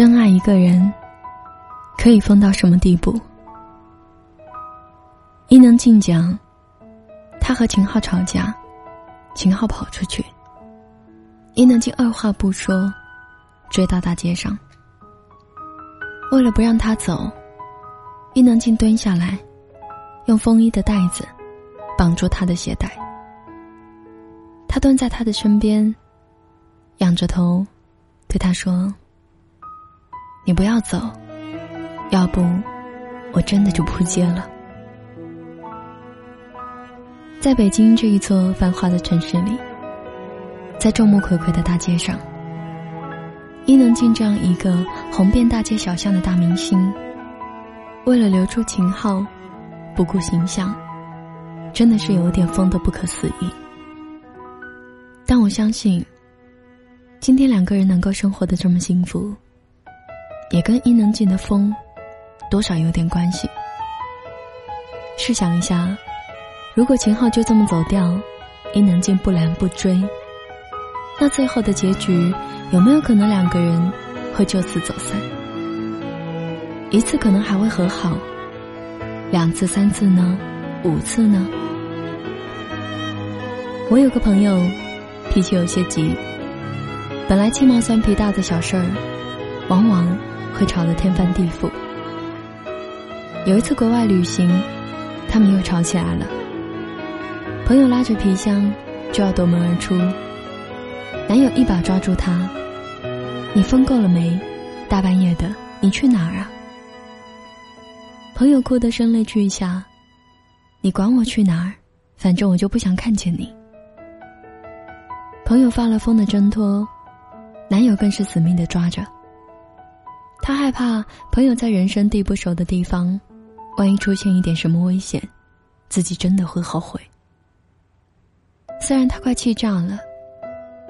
真爱一个人，可以疯到什么地步？伊能静讲，他和秦昊吵架，秦昊跑出去，伊能静二话不说，追到大街上。为了不让他走，伊能静蹲下来，用风衣的带子绑住他的鞋带。他蹲在他的身边，仰着头，对他说。你不要走，要不我真的就扑街了。在北京这一座繁华的城市里，在众目睽睽的大街上，伊能静这样一个红遍大街小巷的大明星，为了留住秦昊，不顾形象，真的是有点疯的不可思议。但我相信，今天两个人能够生活的这么幸福。也跟伊能静的风，多少有点关系。试想一下，如果秦昊就这么走掉，伊能静不拦不追，那最后的结局有没有可能两个人会就此走散？一次可能还会和好，两次、三次呢？五次呢？我有个朋友，脾气有些急，本来鸡毛蒜皮大的小事儿，往往。会吵得天翻地覆。有一次国外旅行，他们又吵起来了。朋友拉着皮箱就要夺门而出，男友一把抓住他：“你疯够了没？大半夜的，你去哪儿啊？”朋友哭得声泪俱下：“你管我去哪儿？反正我就不想看见你。”朋友发了疯的挣脱，男友更是死命的抓着。他害怕朋友在人生地不熟的地方，万一出现一点什么危险，自己真的会后悔。虽然他快气炸了，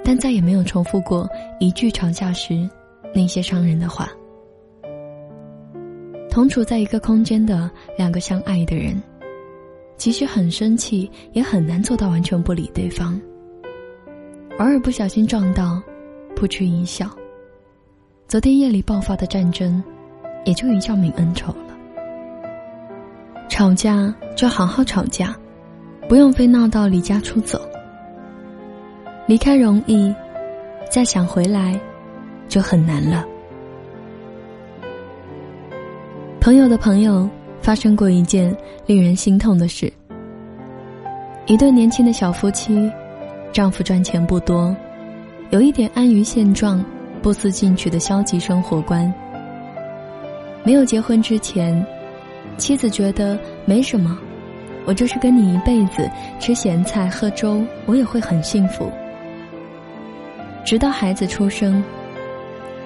但再也没有重复过一句吵架时那些伤人的话。同处在一个空间的两个相爱的人，即使很生气，也很难做到完全不理对方。偶尔不小心撞到，扑哧一笑。昨天夜里爆发的战争，也就一笑泯恩仇了。吵架就好好吵架，不用非闹到离家出走。离开容易，再想回来，就很难了。朋友的朋友发生过一件令人心痛的事：一对年轻的小夫妻，丈夫赚钱不多，有一点安于现状。不思进取的消极生活观。没有结婚之前，妻子觉得没什么，我就是跟你一辈子吃咸菜喝粥，我也会很幸福。直到孩子出生，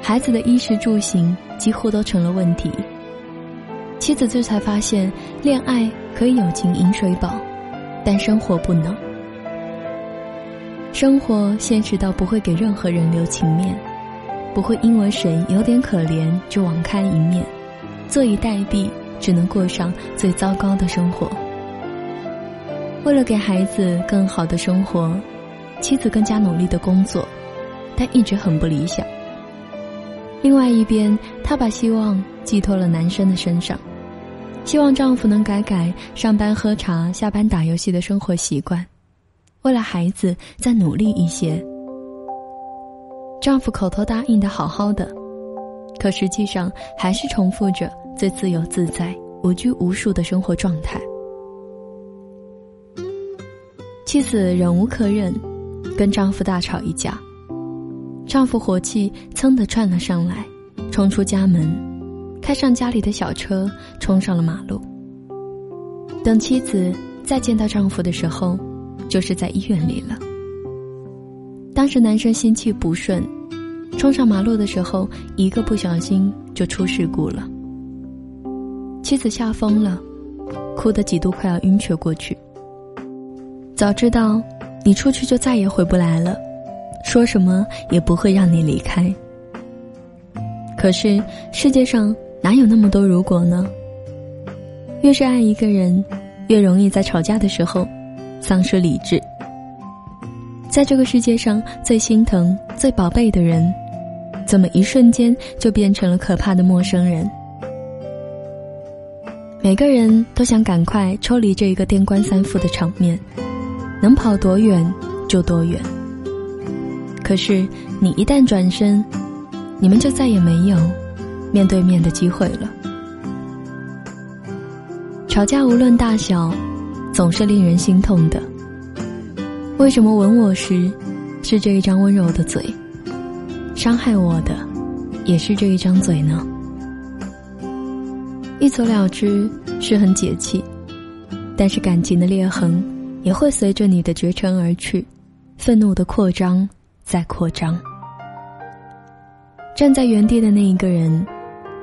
孩子的衣食住行几乎都成了问题。妻子这才发现，恋爱可以有情饮水饱，但生活不能。生活现实到不会给任何人留情面。不会因为谁有点可怜就网开一面，坐以待毙，只能过上最糟糕的生活。为了给孩子更好的生活，妻子更加努力的工作，但一直很不理想。另外一边，她把希望寄托了男生的身上，希望丈夫能改改上班喝茶、下班打游戏的生活习惯，为了孩子再努力一些。丈夫口头答应的好好的，可实际上还是重复着最自由自在、无拘无束的生活状态。妻子忍无可忍，跟丈夫大吵一架。丈夫火气噌的窜了上来，冲出家门，开上家里的小车，冲上了马路。等妻子再见到丈夫的时候，就是在医院里了。当时男生心气不顺，冲上马路的时候，一个不小心就出事故了。妻子吓疯了，哭得几度快要晕厥过去。早知道你出去就再也回不来了，说什么也不会让你离开。可是世界上哪有那么多如果呢？越是爱一个人，越容易在吵架的时候丧失理智。在这个世界上最心疼、最宝贝的人，怎么一瞬间就变成了可怕的陌生人？每个人都想赶快抽离这一个电光三伏的场面，能跑多远就多远。可是你一旦转身，你们就再也没有面对面的机会了。吵架无论大小，总是令人心痛的。为什么吻我时是这一张温柔的嘴，伤害我的也是这一张嘴呢？一走了之是很解气，但是感情的裂痕也会随着你的绝尘而去，愤怒的扩张再扩张。站在原地的那一个人，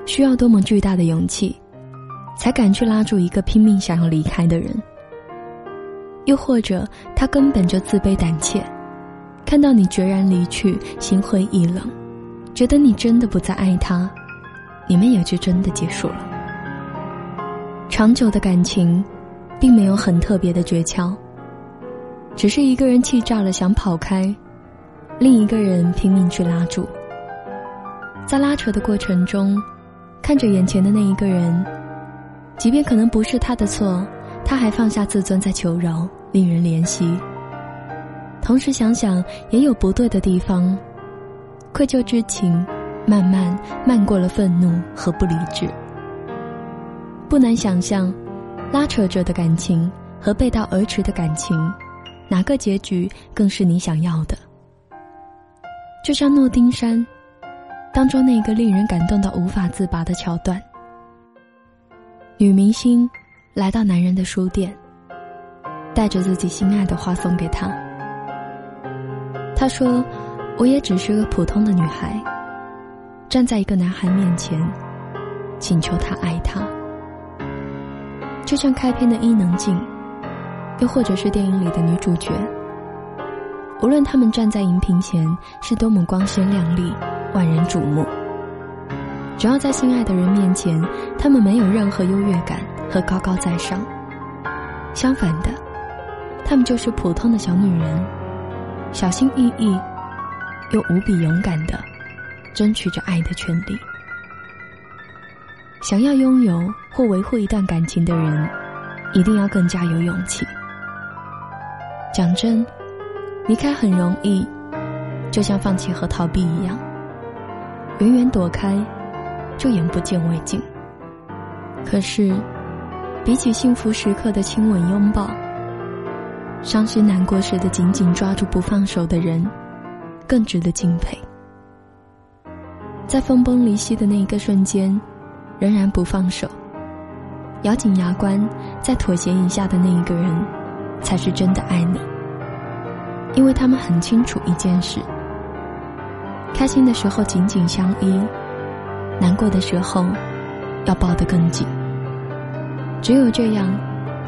需要多么巨大的勇气，才敢去拉住一个拼命想要离开的人？又或者他根本就自卑胆怯，看到你决然离去，心灰意冷，觉得你真的不再爱他，你们也就真的结束了。长久的感情，并没有很特别的诀窍，只是一个人气炸了想跑开，另一个人拼命去拉住。在拉扯的过程中，看着眼前的那一个人，即便可能不是他的错，他还放下自尊在求饶，令人怜惜。同时想想也有不对的地方，愧疚之情慢慢漫过了愤怒和不理智。不难想象，拉扯着的感情和背道而驰的感情，哪个结局更是你想要的？就像诺丁山当中那个令人感动到无法自拔的桥段：女明星来到男人的书店，带着自己心爱的花送给他。他说：“我也只是个普通的女孩，站在一个男孩面前，请求他爱她。”就像开篇的伊能静，又或者是电影里的女主角，无论他们站在荧屏前是多么光鲜亮丽、万人瞩目，只要在心爱的人面前，他们没有任何优越感和高高在上。相反的，他们就是普通的小女人，小心翼翼，又无比勇敢的，争取着爱的权利。想要拥有或维护一段感情的人，一定要更加有勇气。讲真，离开很容易，就像放弃和逃避一样，远远躲开，就眼不见为净。可是，比起幸福时刻的亲吻拥抱，伤心难过时的紧紧抓住不放手的人，更值得敬佩。在分崩离析的那一个瞬间。仍然不放手，咬紧牙关，再妥协一下的那一个人，才是真的爱你。因为他们很清楚一件事：开心的时候紧紧相依，难过的时候要抱得更紧。只有这样，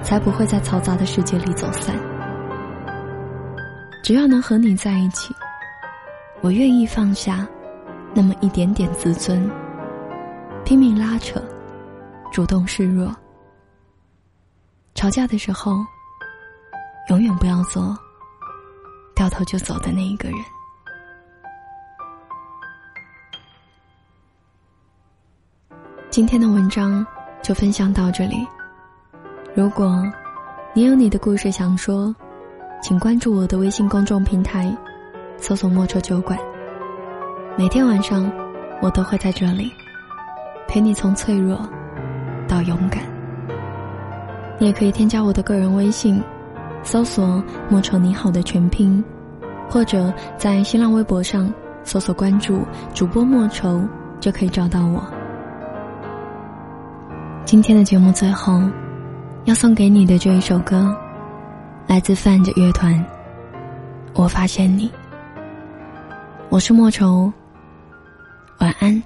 才不会在嘈杂的世界里走散。只要能和你在一起，我愿意放下那么一点点自尊。拼命拉扯，主动示弱。吵架的时候，永远不要做掉头就走的那一个人。今天的文章就分享到这里。如果你有你的故事想说，请关注我的微信公众平台，搜索“莫愁酒馆”。每天晚上，我都会在这里。陪你从脆弱到勇敢。你也可以添加我的个人微信，搜索“莫愁你好”的全拼，或者在新浪微博上搜索关注主播莫愁，就可以找到我。今天的节目最后要送给你的这一首歌，来自范着乐团。我发现你，我是莫愁，晚安。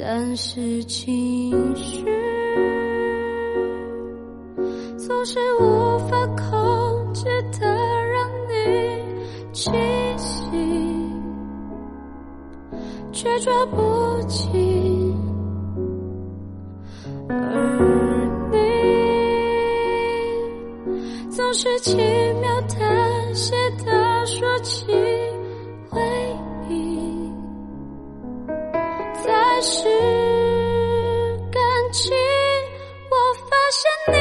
但是情绪总是无法控制的让你清醒，却抓不紧。而你总是轻描是感情。我发现你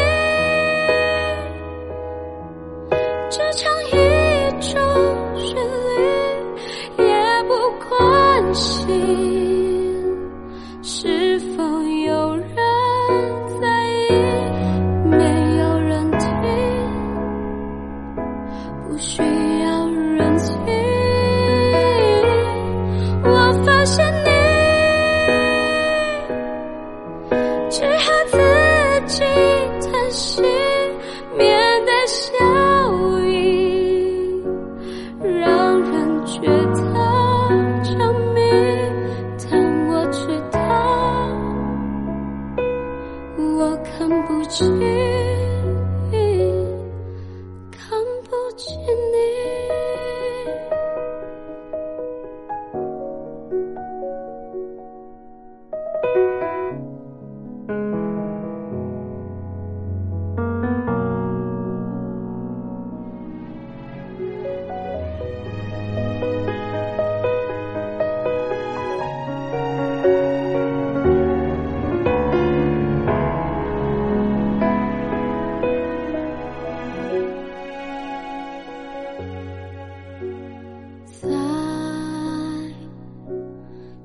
只唱一种旋律，也不关心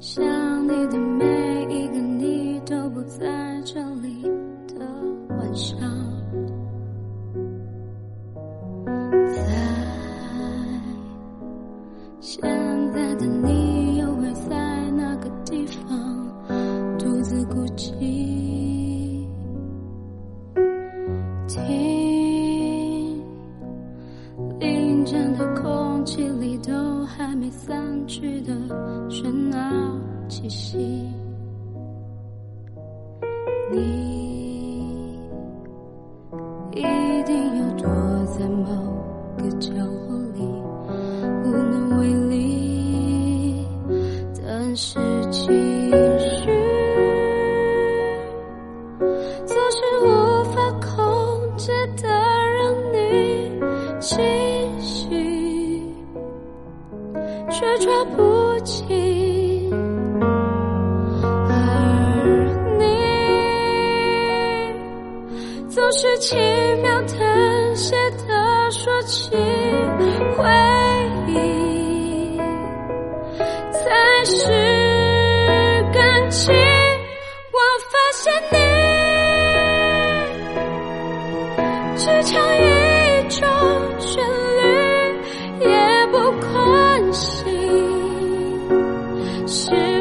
想你的每一个你都不在这里的晚上。在现在的你又会在哪个地方？独自孤寂？听，凌晨的空气里都还没散去的喧闹。气息。你是轻描淡写的说起回忆才是感情我发现你只唱一种旋律也不关心。是